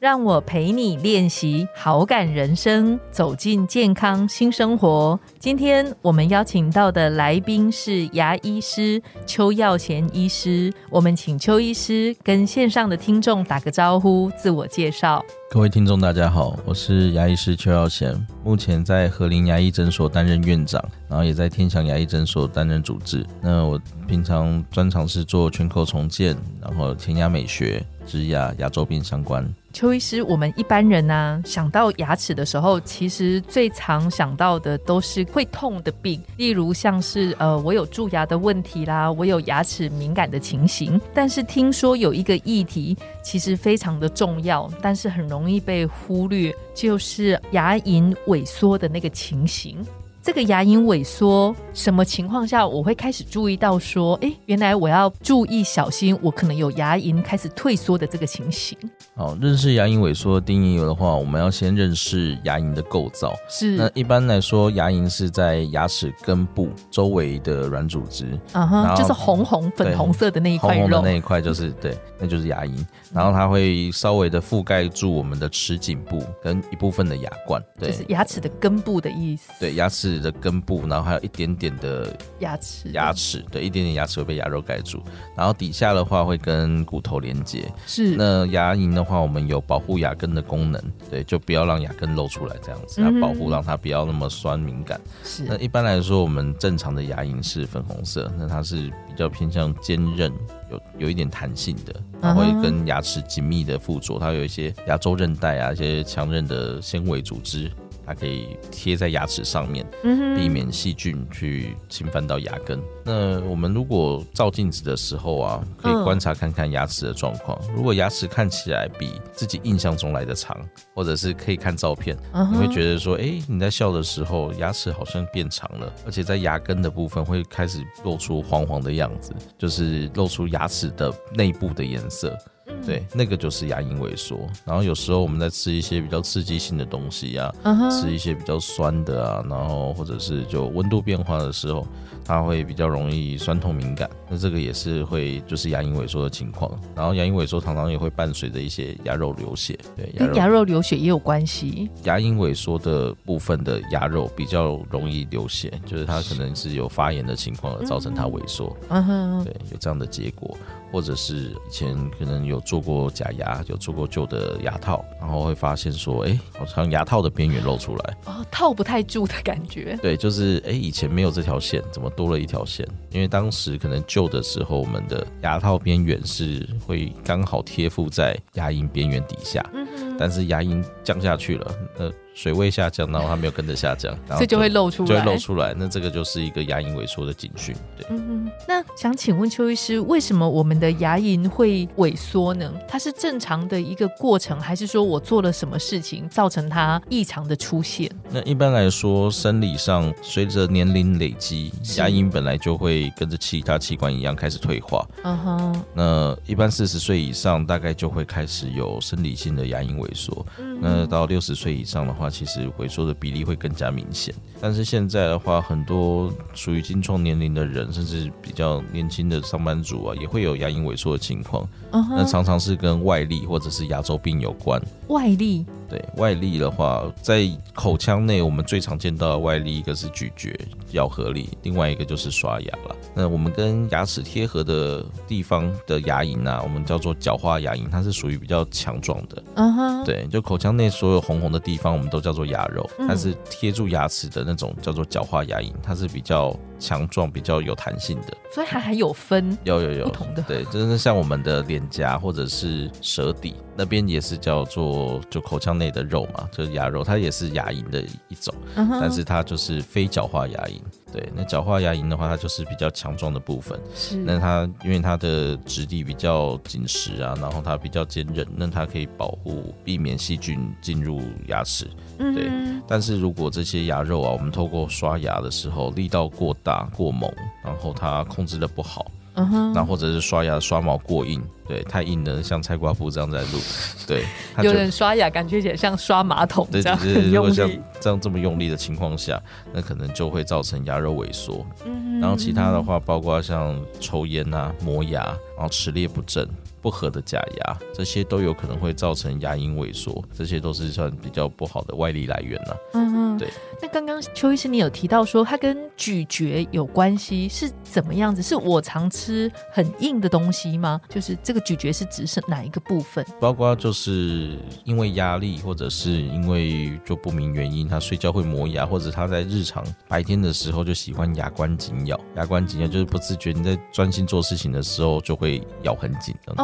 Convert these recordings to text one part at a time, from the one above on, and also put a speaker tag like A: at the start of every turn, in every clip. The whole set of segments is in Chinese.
A: 让我陪你练习好感人生，走进健康新生活。今天我们邀请到的来宾是牙医师邱耀贤医师，我们请邱医师跟线上的听众打个招呼，自我介绍。
B: 各位听众，大家好，我是牙医师邱耀贤，目前在和林牙医诊所担任院长，然后也在天祥牙医诊所担任主治。那我平常专长是做全口重建，然后填牙美学、植牙、牙周病相关。
A: 邱医师，我们一般人呢想到牙齿的时候，其实最常想到的都是会痛的病，例如像是呃我有蛀牙的问题啦，我有牙齿敏感的情形。但是听说有一个议题其实非常的重要，但是很容易被忽略，就是牙龈萎缩的那个情形。这个牙龈萎缩，什么情况下我会开始注意到说，哎，原来我要注意小心，我可能有牙龈开始退缩的这个情形。
B: 好，认识牙龈萎缩的定义的话，我们要先认识牙龈的构造。
A: 是，
B: 那一般来说，牙龈是在牙齿根部周围的软组织，
A: 嗯哼，就是红红粉红色的那一块
B: 肉，红红的那一块就是 对，那就是牙龈。然后它会稍微的覆盖住我们的齿颈部跟一部分的牙冠，
A: 对，就是牙齿的根部的意思。
B: 对，牙齿。的根部，然后还有一点点的
A: 牙齿，
B: 牙齿对，一点点牙齿会被牙肉盖住，然后底下的话会跟骨头连接。
A: 是，
B: 那牙龈的话，我们有保护牙根的功能，对，就不要让牙根露出来，这样子来保护，让它不要那么酸敏感。
A: 是，
B: 那一般来说，我们正常的牙龈是粉红色，那它是比较偏向坚韧，有有一点弹性的，它会跟牙齿紧密的附着，它有一些牙周韧带啊，一些强韧的纤维组织。它可以贴在牙齿上面，避免细菌去侵犯到牙根。那我们如果照镜子的时候啊，可以观察看看牙齿的状况。如果牙齿看起来比自己印象中来的长，或者是可以看照片，你会觉得说，哎，你在笑的时候牙齿好像变长了，而且在牙根的部分会开始露出黄黄的样子，就是露出牙齿的内部的颜色。对，那个就是牙龈萎缩。然后有时候我们在吃一些比较刺激性的东西呀，吃一些比较酸的啊，然后或者是就温度变化的时候，它会比较容易酸痛敏感。那这个也是会就是牙龈萎缩的情况。然后牙龈萎缩常常也会伴随着一些牙肉流血。对，
A: 跟牙肉流血也有关系。
B: 牙龈萎缩的部分的牙肉比较容易流血，就是它可能是有发炎的情况而造成它萎缩。嗯哼，对，有这样的结果。或者是以前可能有做过假牙，有做过旧的牙套，然后会发现说，哎，好像牙套的边缘露出来，
A: 哦，套不太住的感觉。
B: 对，就是哎，以前没有这条线，怎么多了一条线？因为当时可能旧的时候，我们的牙套边缘是会刚好贴附在牙龈边缘底下，嗯哼，但是牙龈降下去了，呃。水位下降，然后它没有跟着下降，
A: 所以就会露出来，
B: 就会露出来。那这个就是一个牙龈萎缩的警讯。对，嗯
A: 那想请问邱医师，为什么我们的牙龈会萎缩呢？它是正常的一个过程，还是说我做了什么事情造成它异常的出现？
B: 那一般来说，生理上随着年龄累积，牙龈本来就会跟着其他器官一样开始退化。嗯哼。那一般四十岁以上，大概就会开始有生理性的牙龈萎缩。嗯。那到六十岁以上的话，其实萎缩的比例会更加明显，但是现在的话，很多属于精创年龄的人，甚至比较年轻的上班族啊，也会有牙龈萎缩的情况。那常常是跟外力或者是牙周病有关。
A: 外力。
B: 对外力的话，在口腔内，我们最常见到的外力，一个是咀嚼、咬合力，另外一个就是刷牙了。那我们跟牙齿贴合的地方的牙龈啊，我们叫做角化牙龈，它是属于比较强壮的。嗯哼，对，就口腔内所有红红的地方，我们都叫做牙肉。但是贴住牙齿的那种叫做角化牙龈，它是比较强壮、比较有弹性的。
A: 所以它还有分
B: 有有有
A: 不同的，
B: 对，就是像我们的脸颊或者是舌底那边也是叫做就口腔内的肉嘛，就是牙肉，它也是牙龈的一种，但是它就是非角化牙龈。对，那角化牙龈的话，它就是比较强壮的部分。
A: 是，
B: 那它因为它的质地比较紧实啊，然后它比较坚韧，那它可以保护、避免细菌进入牙齿。对，但是如果这些牙肉啊，我们透过刷牙的时候力道过大、过猛，然后它控制的不好。嗯哼，那或者是刷牙刷毛过硬，对，太硬的像菜瓜布这样在录，对，
A: 有人刷牙感觉也像刷马桶这样很用力，
B: 这样这么用力的情况下，那可能就会造成牙肉萎缩。嗯，然后其他的话，包括像抽烟啊、磨牙，然后齿列不正。不合的假牙，这些都有可能会造成牙龈萎缩，这些都是算比较不好的外力来源了。嗯嗯，对。
A: 那刚刚邱医师你有提到说它跟咀嚼有关系，是怎么样子？是我常吃很硬的东西吗？就是这个咀嚼是指是哪一个部分？
B: 包括就是因为压力，或者是因为就不明原因，他睡觉会磨牙，或者他在日常白天的时候就喜欢牙关紧咬，牙关紧咬就是不自觉你在专心做事情的时候就会咬很紧的。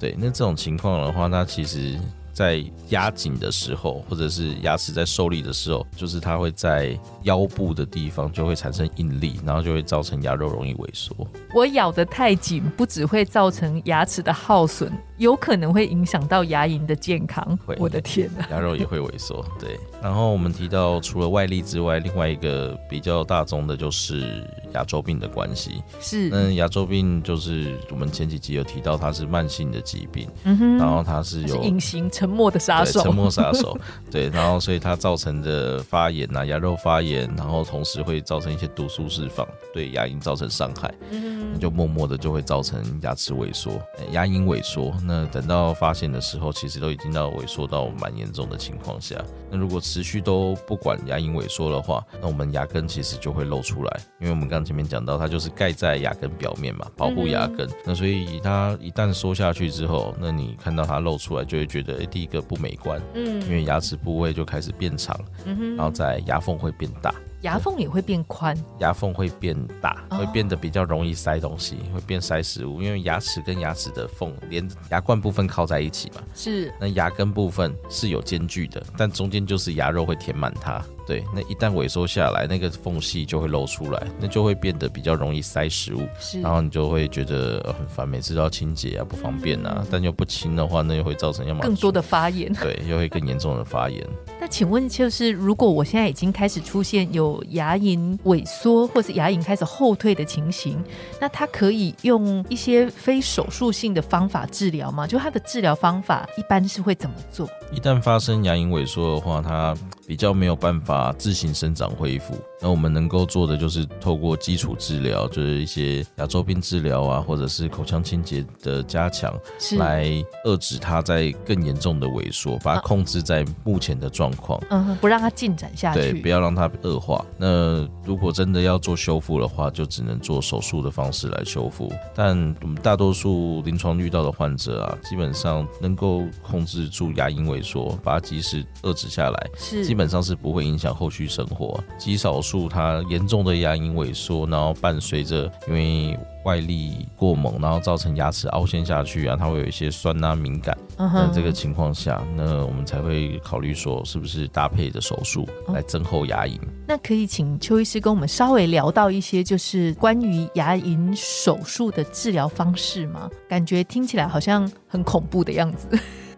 B: 对对，那这种情况的话，那其实。在压紧的时候，或者是牙齿在受力的时候，就是它会在腰部的地方就会产生应力，然后就会造成牙肉容易萎缩。
A: 我咬得太紧，不只会造成牙齿的耗损，有可能会影响到牙龈的健康。我的天哪，
B: 牙肉也会萎缩。对，然后我们提到除了外力之外，另外一个比较大宗的就是牙周病的关系。
A: 是，
B: 那牙周病就是我们前几集有提到，它是慢性的疾病，嗯哼，然后它是有
A: 隐形。沉默的杀手，
B: 沉默杀手，对，然后所以它造成的发炎呐，牙肉发炎，然后同时会造成一些毒素释放，对牙龈造成伤害，嗯，就默默的就会造成牙齿萎缩，牙龈萎缩。那等到发现的时候，其实都已经到萎缩到蛮严重的情况下。那如果持续都不管牙龈萎缩的话，那我们牙根其实就会露出来，因为我们刚前面讲到，它就是盖在牙根表面嘛，保护牙根。那所以它一旦缩下去之后，那你看到它露出来，就会觉得。第一个不美观，嗯，因为牙齿部位就开始变长，嗯哼，然后在牙缝会变大，
A: 牙缝也会变宽，
B: 牙缝会变大，会变得比较容易塞东西，会变塞食物，因为牙齿跟牙齿的缝连牙冠部分靠在一起嘛，
A: 是，
B: 那牙根部分是有间距的，但中间就是牙肉会填满它。对，那一旦萎缩下来，那个缝隙就会露出来，那就会变得比较容易塞食物，然后你就会觉得很烦，每次都要清洁啊，不方便啊。但又不清的话，那又会造成要么
A: 更多的发炎，
B: 对，又会更严重的发炎。
A: 那请问，就是如果我现在已经开始出现有牙龈萎缩，或是牙龈开始后退的情形，那他可以用一些非手术性的方法治疗吗？就他的治疗方法一般是会怎么做？
B: 一旦发生牙龈萎缩的话，他比较没有办法自行生长恢复。那我们能够做的就是透过基础治疗，就是一些牙周病治疗啊，或者是口腔清洁的加强，来遏制它在更严重的萎缩，把它控制在目前的状况，
A: 嗯，不让它进展下去，
B: 对，不要让它恶化。那如果真的要做修复的话，就只能做手术的方式来修复。但我们大多数临床遇到的患者啊，基本上能够控制住牙龈萎缩，把它及时遏制下来，
A: 是
B: 基本上是不会影响后续生活，极少。数它严重的牙龈萎缩，然后伴随着因为外力过猛，然后造成牙齿凹陷下去啊，它会有一些酸啊敏感。那这个情况下，那我们才会考虑说是不是搭配着手术来增厚牙龈。
A: 那可以请邱医师跟我们稍微聊到一些就是关于牙龈手术的治疗方式吗？感觉听起来好像很恐怖的样子。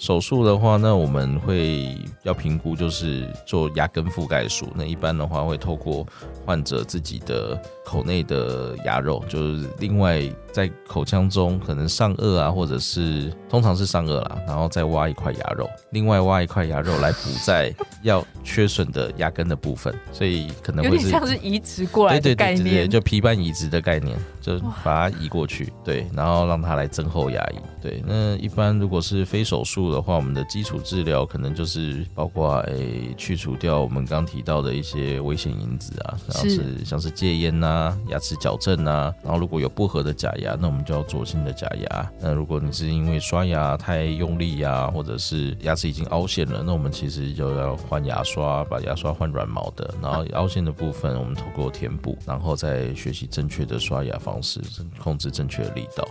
B: 手术的话，那我们会要评估，就是做牙根覆盖术。那一般的话，会透过患者自己的口内的牙肉，就是另外在口腔中可能上颚啊，或者是通常是上颚啦，然后再挖一块牙肉，另外挖一块牙肉来补在要缺损的牙根的部分。所以可能会是
A: 像是移植过来的概念，
B: 就皮瓣移植的概念，就把它移过去，对，然后让它来增厚牙龈。对，那一般如果是非手术。术的话，我们的基础治疗可能就是包括诶去除掉我们刚提到的一些危险因子啊，然后是像是戒烟呐、牙齿矫正呐，然后如果有不合的假牙，那我们就要做新的假牙。那如果你是因为刷牙太用力呀，或者是牙齿已经凹陷了，那我们其实就要换牙刷，把牙刷换软毛的。然后凹陷的部分，我们透过填补，然后再学习正确的刷牙方式，控制正确的力道，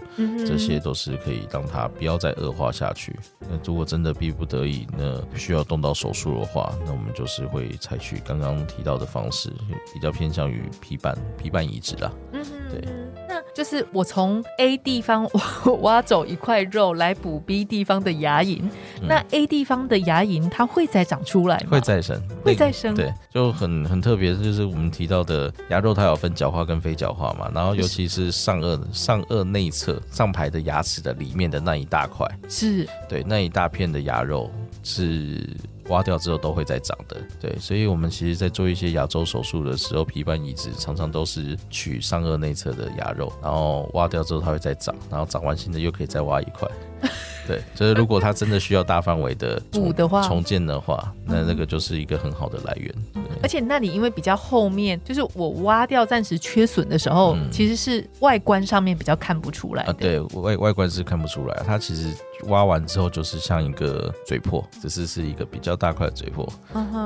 B: 这些都是可以让它不要再恶化下去。那如果真的逼不得已，那需要动到手术的话，那我们就是会采取刚刚提到的方式，比较偏向于皮瓣皮瓣移植啦。嗯，对。
A: 就是我从 A 地方 挖走一块肉来补 B 地方的牙龈，那 A 地方的牙龈它会再长出来吗？
B: 会再生，
A: 会再生。
B: 对，就很很特别，就是我们提到的牙肉，它有分角化跟非角化嘛。然后尤其是上颚上颚内侧上排的牙齿的里面的那一大块，
A: 是
B: 对那一大片的牙肉是。挖掉之后都会再长的，对，所以我们其实，在做一些牙周手术的时候，皮瓣移植常常都是取上颚内侧的牙肉，然后挖掉之后它会再长，然后长完新的又可以再挖一块。对，就是如果它真的需要大范围的
A: 补的话，
B: 重建的话，那那个就是一个很好的来源。
A: 而且那里因为比较后面，就是我挖掉暂时缺损的时候，其实是外观上面比较看不出来的。
B: 对外外观是看不出来，它其实。挖完之后就是像一个嘴破，只是是一个比较大块的嘴破。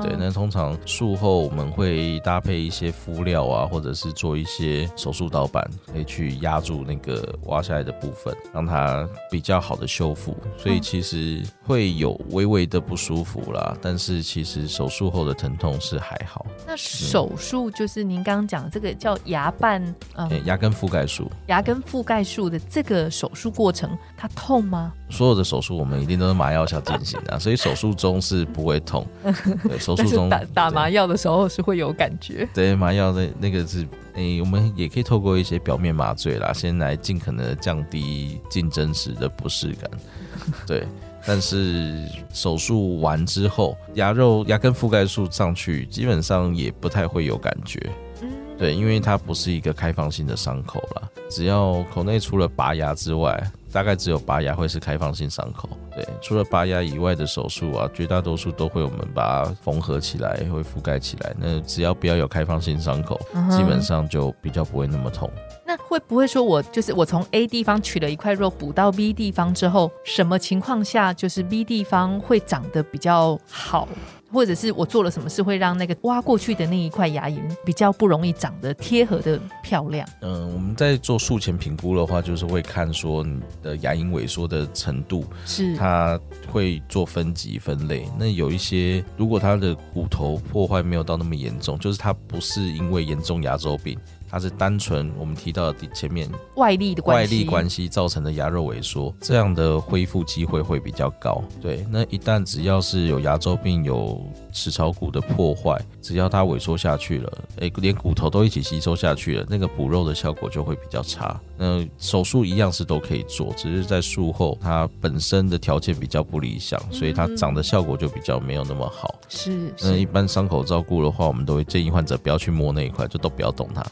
B: 对，那通常术后我们会搭配一些敷料啊，或者是做一些手术导板，可以去压住那个挖下来的部分，让它比较好的修复。所以其实会有微微的不舒服啦，但是其实手术后的疼痛是还好。
A: 那手术就是您刚刚讲这个叫牙瓣，
B: 嗯，牙根覆盖术，
A: 牙根覆盖术的这个手术过程，它痛吗？
B: 所有的手术我们一定都是麻药下进行的，所以手术中是不会痛。对，手术中
A: 打打麻药的时候是会有感觉。
B: 对，麻药那那个是，诶，我们也可以透过一些表面麻醉啦，先来尽可能的降低竞争时的不适感。对，但是手术完之后，牙肉牙根覆盖术上去，基本上也不太会有感觉。对，因为它不是一个开放性的伤口了，只要口内除了拔牙之外。大概只有拔牙会是开放性伤口，对，除了拔牙以外的手术啊，绝大多数都会我们把它缝合起来，会覆盖起来。那只要不要有开放性伤口，基本上就比较不会那么痛。
A: 那会不会说我就是我从 A 地方取了一块肉补到 B 地方之后，什么情况下就是 B 地方会长得比较好？或者是我做了什么事会让那个挖过去的那一块牙龈比较不容易长得贴合的漂亮？
B: 嗯，我们在做术前评估的话，就是会看说你的牙龈萎缩的程度，
A: 是
B: 它会做分级分类。那有一些如果它的骨头破坏没有到那么严重，就是它不是因为严重牙周病。它是单纯我们提到的前面
A: 外力的
B: 外力关系造成的牙肉萎缩，这样的恢复机会会比较高。对，那一旦只要是有牙周病、有齿槽骨的破坏，只要它萎缩下去了，哎，连骨头都一起吸收下去了，那个补肉的效果就会比较差。那手术一样是都可以做，只是在术后它本身的条件比较不理想，所以它长的效果就比较没有那么好。
A: 是，
B: 那一般伤口照顾的话，我们都会建议患者不要去摸那一块，就都不要动它。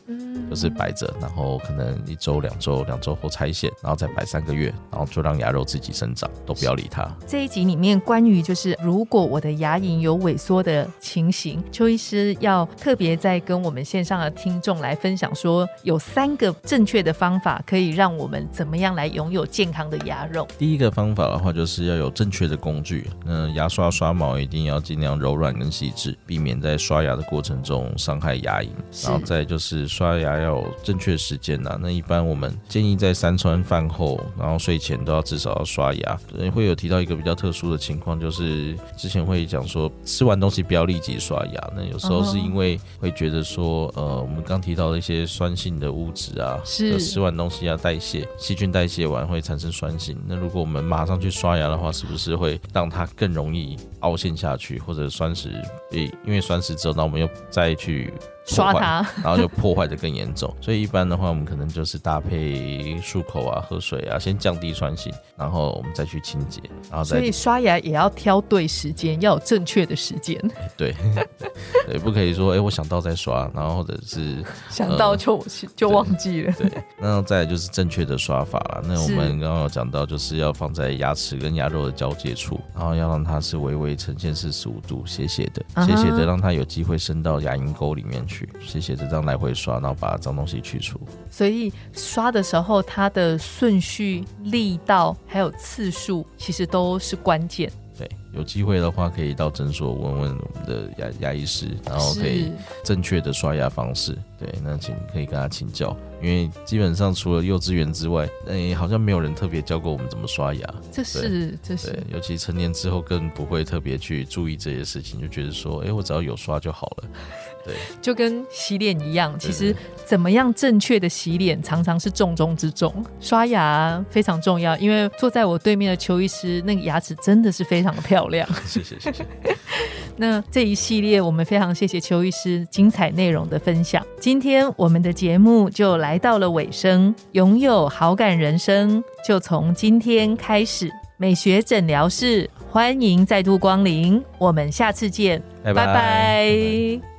B: 就是摆着，然后可能一周、两周、两周后拆线，然后再摆三个月，然后就让牙肉自己生长，都不要理它。
A: 这一集里面关于就是如果我的牙龈有萎缩的情形，邱医师要特别在跟我们线上的听众来分享，说有三个正确的方法可以让我们怎么样来拥有健康的牙肉。
B: 第一个方法的话，就是要有正确的工具，那牙刷刷毛一定要尽量柔软跟细致，避免在刷牙的过程中伤害牙龈。然后再就是刷牙。要有正确时间呐，那一般我们建议在三餐饭后，然后睡前都要至少要刷牙。会有提到一个比较特殊的情况，就是之前会讲说吃完东西不要立即刷牙。那有时候是因为会觉得说，呃，我们刚提到的一些酸性的物质啊，
A: 是
B: 吃完东西要代谢，细菌代谢完会产生酸性。那如果我们马上去刷牙的话，是不是会让它更容易凹陷下去，或者酸蚀，诶，因为酸蚀之后，那我们又再去。
A: 刷它，
B: 然后就破坏的更严重。所以一般的话，我们可能就是搭配漱口啊、喝水啊，先降低酸性，然后我们再去清洁，然后再。
A: 所以刷牙也要挑对时间，要有正确的时间。
B: 对，对，不可以说哎，我想到再刷，然后或者是
A: 想到就就忘记了。
B: 对，那再就是正确的刷法了。那我们刚刚有讲到，就是要放在牙齿跟牙肉的交界处，然后要让它是微微呈现四十五度斜斜的，斜斜的，让它有机会伸到牙龈沟里面。去，斜斜的这样来回刷，然后把脏东西去除。
A: 所以刷的时候，它的顺序、力道还有次数，其实都是关键。
B: 对，有机会的话可以到诊所问问我们的牙牙医师，然后可以正确的刷牙方式。对，那请可以跟他请教，因为基本上除了幼稚园之外，哎，好像没有人特别教过我们怎么刷牙。
A: 这是，这是，
B: 尤其成年之后更不会特别去注意这些事情，就觉得说，哎，我只要有刷就好了。对，
A: 就跟洗脸一样，其实怎么样正确的洗脸，常常是重中之重。刷牙非常重要，因为坐在我对面的邱医师，那个牙齿真的是非常的漂亮。
B: 谢谢谢谢。
A: 那这一系列，我们非常谢谢邱医师精彩内容的分享。今天我们的节目就来到了尾声，拥有好感人生就从今天开始。美学诊疗室，欢迎再度光临，我们下次见，
B: 拜拜。